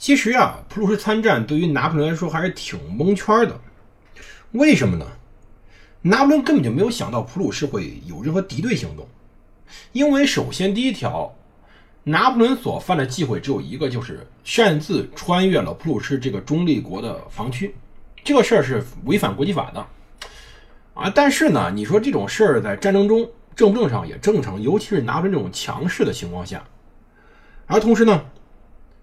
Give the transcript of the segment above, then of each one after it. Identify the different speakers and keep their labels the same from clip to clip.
Speaker 1: 其实啊，普鲁士参战对于拿破仑来说还是挺蒙圈的。为什么呢？拿破仑根本就没有想到普鲁士会有任何敌对行动。因为首先第一条，拿破仑所犯的忌讳只有一个，就是擅自穿越了普鲁士这个中立国的防区，这个事儿是违反国际法的啊。但是呢，你说这种事儿在战争中正不正常也正常，尤其是拿破仑这种强势的情况下。而同时呢，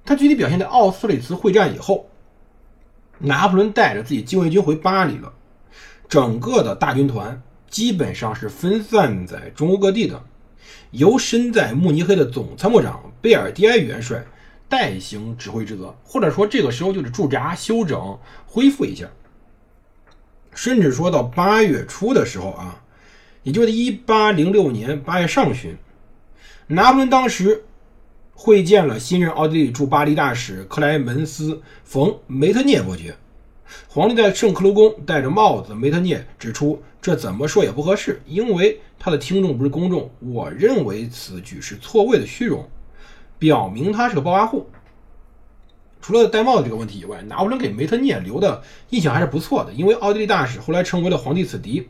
Speaker 1: 他具体表现在奥斯里茨会战以后，拿破仑带着自己禁卫军回巴黎了，整个的大军团基本上是分散在中欧各地的。由身在慕尼黑的总参谋长贝尔蒂埃元帅代行指挥职责，或者说这个时候就是驻扎、休整、恢复一下。甚至说到八月初的时候啊，也就是一八零六年八月上旬，拿破仑当时会见了新任奥地利驻巴黎大使克莱门斯·冯·梅特涅伯爵。皇帝在圣克卢宫戴着帽子，梅特涅指出，这怎么说也不合适，因为他的听众不是公众。我认为此举是错位的虚荣，表明他是个暴发户。除了戴帽子这个问题以外，拿破仑给梅特涅留的印象还是不错的，因为奥地利大使后来成为了皇帝子弟。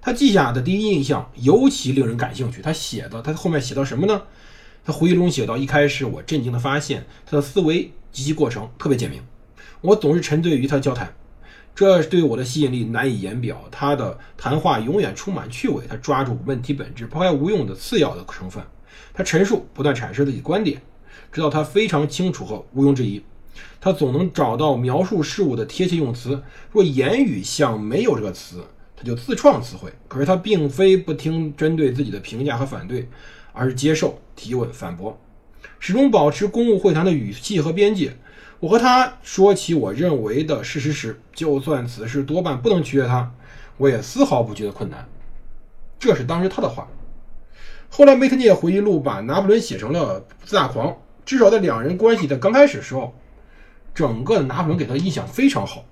Speaker 1: 他记下的第一印象尤其令人感兴趣。他写的，他后面写到什么呢？他回忆中写到，一开始我震惊地发现他的思维及其过程特别简明。我总是沉醉于他交谈，这对我的吸引力难以言表。他的谈话永远充满趣味，他抓住问题本质，抛开无用的次要的成分。他陈述不断阐释自己观点，直到他非常清楚和毋庸置疑。他总能找到描述事物的贴切用词。若言语像没有这个词，他就自创词汇。可是他并非不听针对自己的评价和反对，而是接受提问、反驳，始终保持公务会谈的语气和边界。我和他说起我认为的事实时，就算此事多半不能取悦他，我也丝毫不觉得困难。这是当时他的话。后来梅特涅回忆录把拿破仑写成了自大狂，至少在两人关系的刚开始时候，整个拿破仑给他的印象非常好。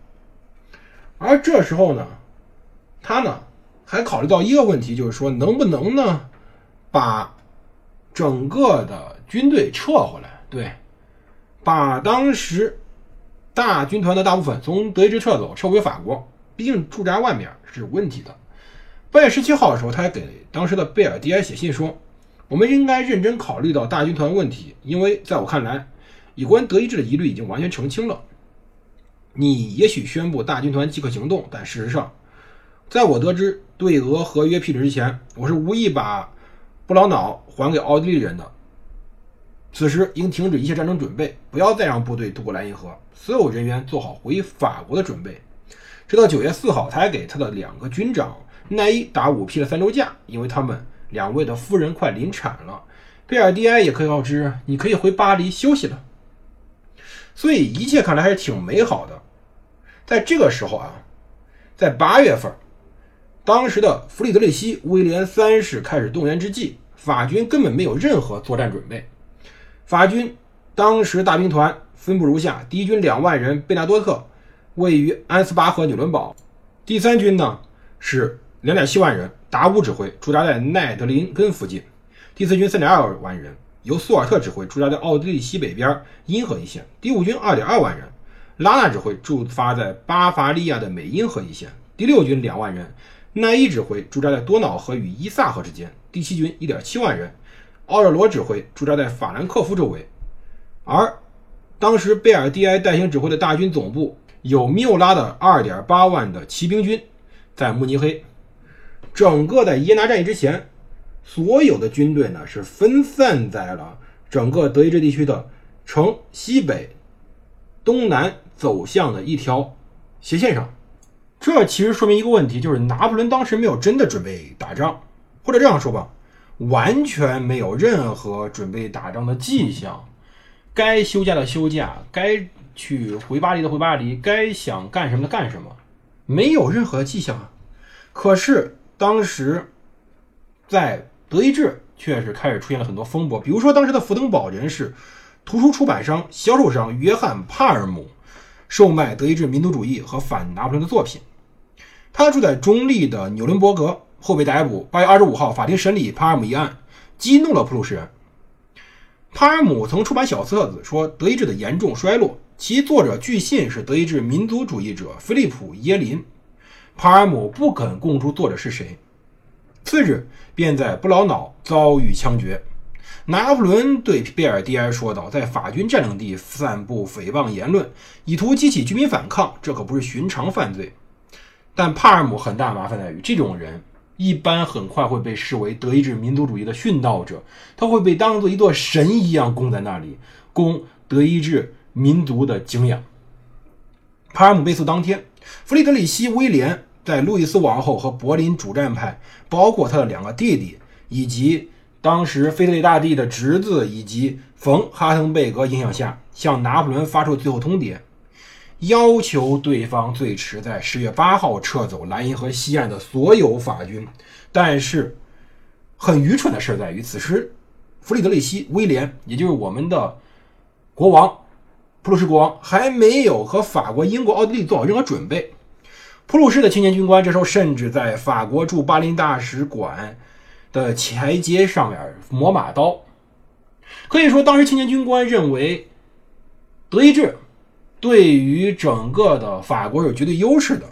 Speaker 1: 而这时候呢，他呢还考虑到一个问题，就是说能不能呢把整个的军队撤回来？对。把当时大军团的大部分从德意志撤走，撤回法国。毕竟驻扎外面是有问题的。八月十七号的时候，他还给当时的贝尔蒂埃写信说：“我们应该认真考虑到大军团问题，因为在我看来，有关德意志的疑虑已经完全澄清了。你也许宣布大军团即可行动，但事实上，在我得知对俄合约批准之前，我是无意把布劳瑙还给奥地利人的。”此时应停止一切战争准备，不要再让部队渡过莱茵河，所有人员做好回法国的准备。直到九月四号，他还给他的两个军长奈伊打五批的三周假，因为他们两位的夫人快临产了。贝尔蒂埃也可以告知，你可以回巴黎休息了。所以一切看来还是挺美好的。在这个时候啊，在八月份，当时的弗里德里希威廉三世开始动员之际，法军根本没有任何作战准备。法军当时大兵团分布如下：第一军两万人，贝纳多特位于安斯巴赫纽伦堡；第三军呢是两点七万人，达乌指挥，驻扎在奈德林根附近；第四军三点二万人，由苏尔特指挥，驻扎在奥地利西北边因河一线；第五军二点二万人，拉纳指挥，驻发在巴伐利亚的美因河一线；第六军两万人，奈伊指挥，驻扎在多瑙河与伊萨河之间；第七军一点七万人。奥热罗指挥驻扎在法兰克福周围，而当时贝尔蒂埃代行指挥的大军总部有缪拉的二点八万的骑兵军在慕尼黑。整个在耶拿战役之前，所有的军队呢是分散在了整个德意志地区的城西北、东南走向的一条斜线上。这其实说明一个问题，就是拿破仑当时没有真的准备打仗，或者这样说吧。完全没有任何准备打仗的迹象，该休假的休假，该去回巴黎的回巴黎，该想干什么的干什么，没有任何迹象啊。可是当时在德意志却是开始出现了很多风波，比如说当时的福登堡人士、图书出版商、销售商约翰·帕尔姆售卖德意志民族主义和反拿破仑的作品。他住在中立的纽伦伯格，后被逮捕。八月二十五号，法庭审理帕尔姆一案，激怒了普鲁士人。帕尔姆曾出版小册子，说德意志的严重衰落，其作者据信是德意志民族主义者菲利普·耶林。帕尔姆不肯供出作者是谁，次日便在布劳瑙遭遇枪决。拿破仑对贝尔蒂埃说道：“在法军占领地散布诽谤言论，以图激起居民反抗，这可不是寻常犯罪。”但帕尔姆很大麻烦在于，这种人一般很快会被视为德意志民族主义的殉道者，他会被当做一座神一样供在那里，供德意志民族的敬仰。帕尔姆被诉当天，弗里德里希·威廉在路易斯王后和柏林主战派，包括他的两个弟弟，以及当时腓特烈大帝的侄子以及冯·哈滕贝格影响下，向拿破仑发出最后通牒。要求对方最迟在十月八号撤走莱茵河西岸的所有法军，但是很愚蠢的事在于，此时弗里德里希·威廉，也就是我们的国王，普鲁士国王，还没有和法国、英国、奥地利做好任何准备。普鲁士的青年军官这时候甚至在法国驻巴林大使馆的台阶上面磨马刀。可以说，当时青年军官认为德意志。对于整个的法国有绝对优势的，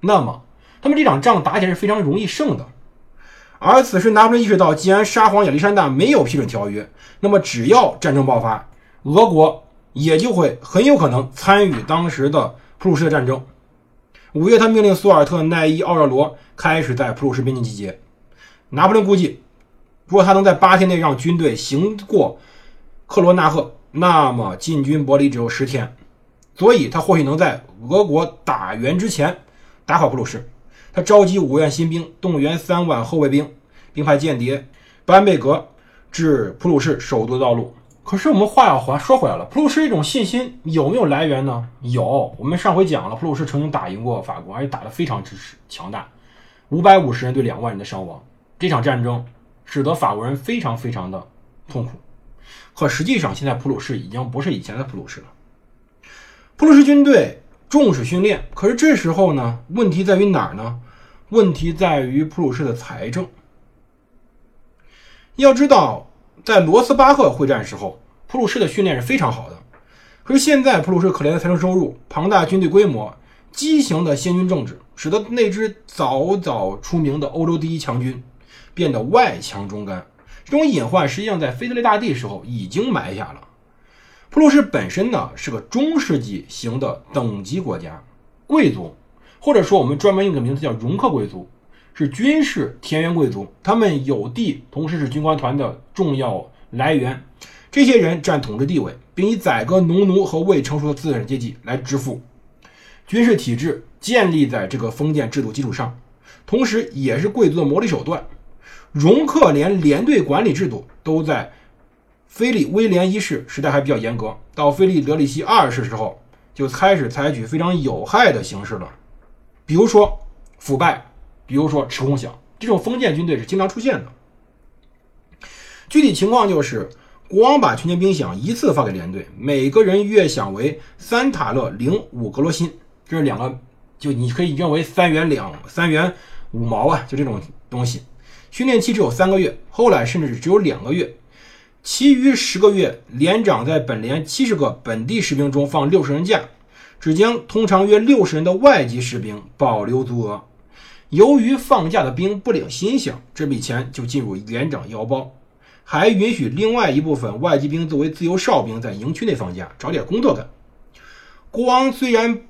Speaker 1: 那么他们这场仗打起来是非常容易胜的。而此时拿破仑意识到，既然沙皇亚历山大没有批准条约，那么只要战争爆发，俄国也就会很有可能参与当时的普鲁士的战争。五月，他命令苏尔特奈伊奥热罗开始在普鲁士边境集结。拿破仑估计，如果他能在八天内让军队行过克罗纳赫。那么进军柏林只有十天，所以他或许能在俄国打援之前打垮普鲁士。他召集五万新兵，动员三万后卫兵，并派间谍班贝格至普鲁士首都的道路。可是我们话要还说回来了，普鲁士这种信心有没有来源呢？有，我们上回讲了，普鲁士曾经打赢过法国，而且打得非常之强大，五百五十人对两万人的伤亡。这场战争使得法国人非常非常的痛苦。可实际上，现在普鲁士已经不是以前的普鲁士了。普鲁士军队重视训练，可是这时候呢，问题在于哪儿呢？问题在于普鲁士的财政。要知道，在罗斯巴赫会战时候，普鲁士的训练是非常好的。可是现在，普鲁士可怜的财政收入、庞大军队规模、畸形的先军政治，使得那支早早出名的欧洲第一强军变得外强中干。这种隐患实际上在腓特烈大帝时候已经埋下了。普鲁士本身呢是个中世纪型的等级国家，贵族，或者说我们专门用个名字叫容克贵族，是军事田园贵族，他们有地，同时是军官团的重要来源。这些人占统治地位，并以宰割农奴和未成熟的资产阶级来支付。军事体制建立在这个封建制度基础上，同时也是贵族的谋利手段。容克连连队管理制度都在菲利威廉一世时代还比较严格，到菲利德里希二世时候就开始采取非常有害的形式了，比如说腐败，比如说吃空饷，这种封建军队是经常出现的。具体情况就是，国王把全年兵饷一次发给连队，每个人月饷为三塔勒零五格罗辛，这是两个，就你可以认为三元两三元五毛啊，就这种东西。训练期只有三个月，后来甚至只有两个月，其余十个月，连长在本连七十个本地士兵中放六十人假，只将通常约六十人的外籍士兵保留足额。由于放假的兵不领薪饷，这笔钱就进入连长腰包，还允许另外一部分外籍兵作为自由哨兵在营区内放假，找点工作干。国王虽然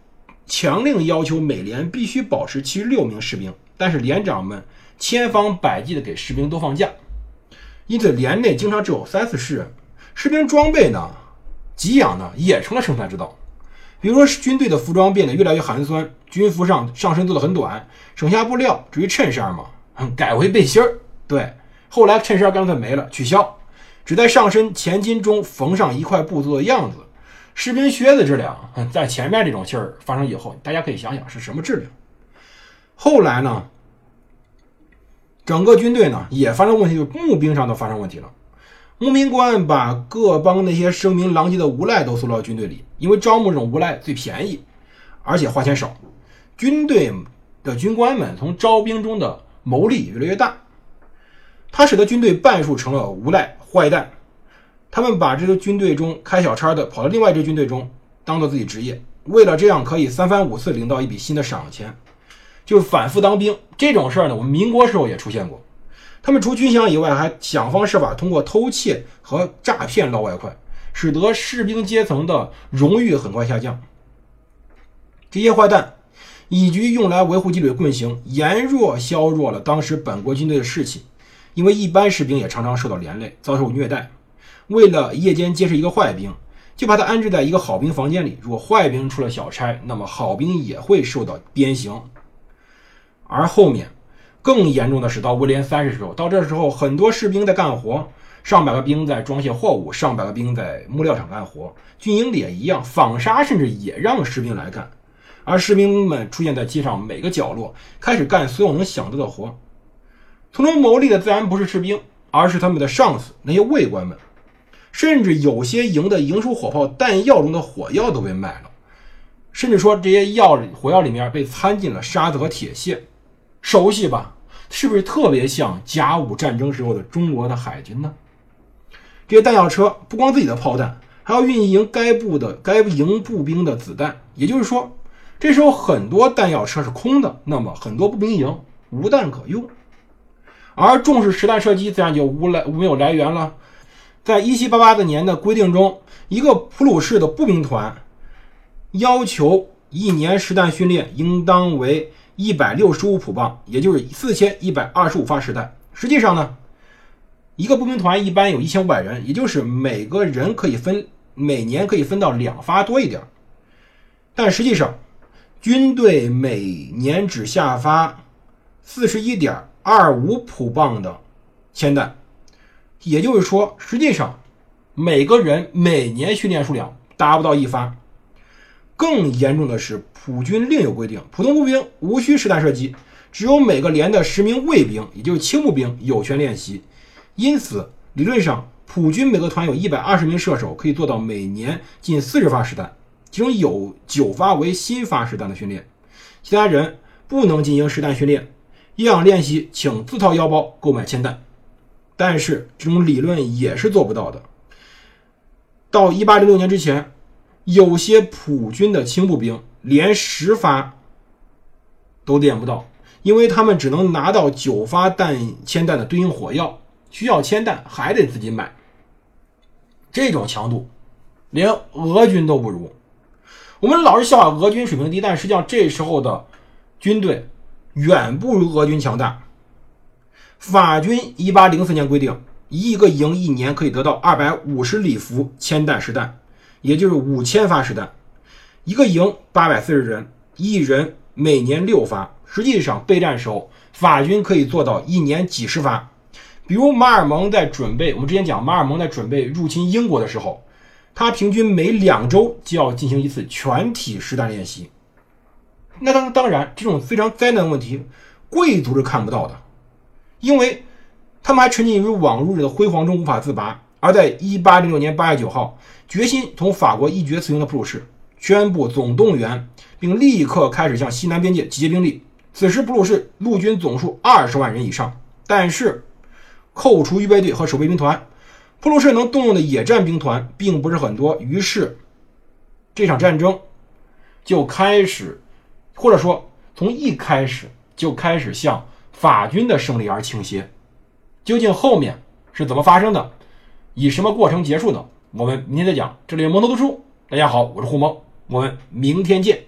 Speaker 1: 强令要求每连必须保持七十六名士兵，但是连长们。千方百计的给士兵多放假，因此连内经常只有三四十人。士兵装备呢，给养呢也成了生产之道。比如说，军队的服装变得越来越寒酸，军服上上身做的很短，省下布料，至于衬衫嘛，改为背心儿。对，后来衬衫干脆没了，取消，只在上身前襟中缝上一块布做的样子。士兵靴子质量，在前面这种信儿发生以后，大家可以想想是什么质量。后来呢，整个军队呢也发生问题，就是募兵上都发生问题了。募兵官把各帮那些声名狼藉的无赖都送到军队里，因为招募这种无赖最便宜，而且花钱少。军队的军官们从招兵中的牟利越来越大，他使得军队半数成了无赖坏蛋。他们把这个军队中开小差的跑到另外一支军队中，当做自己职业。为了这样可以三番五次领到一笔新的赏钱，就是反复当兵这种事儿呢。我们民国时候也出现过。他们除军饷以外，还想方设法通过偷窃和诈骗捞外快，使得士兵阶层的荣誉很快下降。这些坏蛋以局用来维护纪律的棍刑，严弱削弱了当时本国军队的士气。因为一般士兵也常常受到连累，遭受虐待。为了夜间监视一个坏兵，就把他安置在一个好兵房间里。如果坏兵出了小差，那么好兵也会受到鞭刑。而后面。更严重的是，到威廉三世时候，到这时候，很多士兵在干活，上百个兵在装卸货物，上百个兵在木料厂干活，军营里也一样，纺纱甚至也让士兵来干，而士兵们出现在街上每个角落，开始干所有能想到的活，从中牟利的自然不是士兵，而是他们的上司那些卫官们，甚至有些营的营属火炮弹药中的火药都被卖了，甚至说这些药火药里面被掺进了沙子和铁屑。熟悉吧？是不是特别像甲午战争时候的中国的海军呢？这些弹药车不光自己的炮弹，还要运营该部的该营步兵的子弹。也就是说，这时候很多弹药车是空的，那么很多步兵营无弹可用。而重视实弹射击，自然就无来没有来源了。在一七八八的年的规定中，一个普鲁士的步兵团要求一年实弹训练应当为。一百六十五普棒，也就是四千一百二十五发实弹。实际上呢，一个步兵团一般有一千五百人，也就是每个人可以分每年可以分到两发多一点。但实际上，军队每年只下发四十一点二五普棒的铅弹，也就是说，实际上每个人每年训练数量达不到一发。更严重的是，普军另有规定，普通步兵无需实弹射击，只有每个连的十名卫兵，也就是轻步兵有权练习。因此，理论上，普军每个团有一百二十名射手，可以做到每年近四十发实弹，其中有九发为新发实弹的训练。其他人不能进行实弹训练，要想练习，请自掏腰包购买铅弹。但是，这种理论也是做不到的。到一八零六年之前。有些普军的轻步兵连十发都练不到，因为他们只能拿到九发弹铅弹的对应火药，需要铅弹还得自己买。这种强度，连俄军都不如。我们老是笑话俄军水平低，但实际上这时候的军队远不如俄军强大。法军一八零四年规定，一个营一年可以得到二百五十里弗铅弹实弹。也就是五千发实弹，一个营八百四十人，一人每年六发。实际上备战时候，法军可以做到一年几十发。比如马尔蒙在准备，我们之前讲马尔蒙在准备入侵英国的时候，他平均每两周就要进行一次全体实弹练习。那当当然，这种非常灾难问题，贵族是看不到的，因为他们还沉浸于往日的辉煌中无法自拔。而在一八零六年八月九号，决心同法国一决雌雄的普鲁士宣布总动员，并立刻开始向西南边界集结兵力。此时，普鲁士陆军总数二十万人以上，但是扣除预备队和守备兵团，普鲁士能动用的野战兵团并不是很多。于是，这场战争就开始，或者说从一开始就开始向法军的胜利而倾斜。究竟后面是怎么发生的？以什么过程结束的？我们明天再讲。这里是蒙头读书，大家好，我是胡蒙，我们明天见。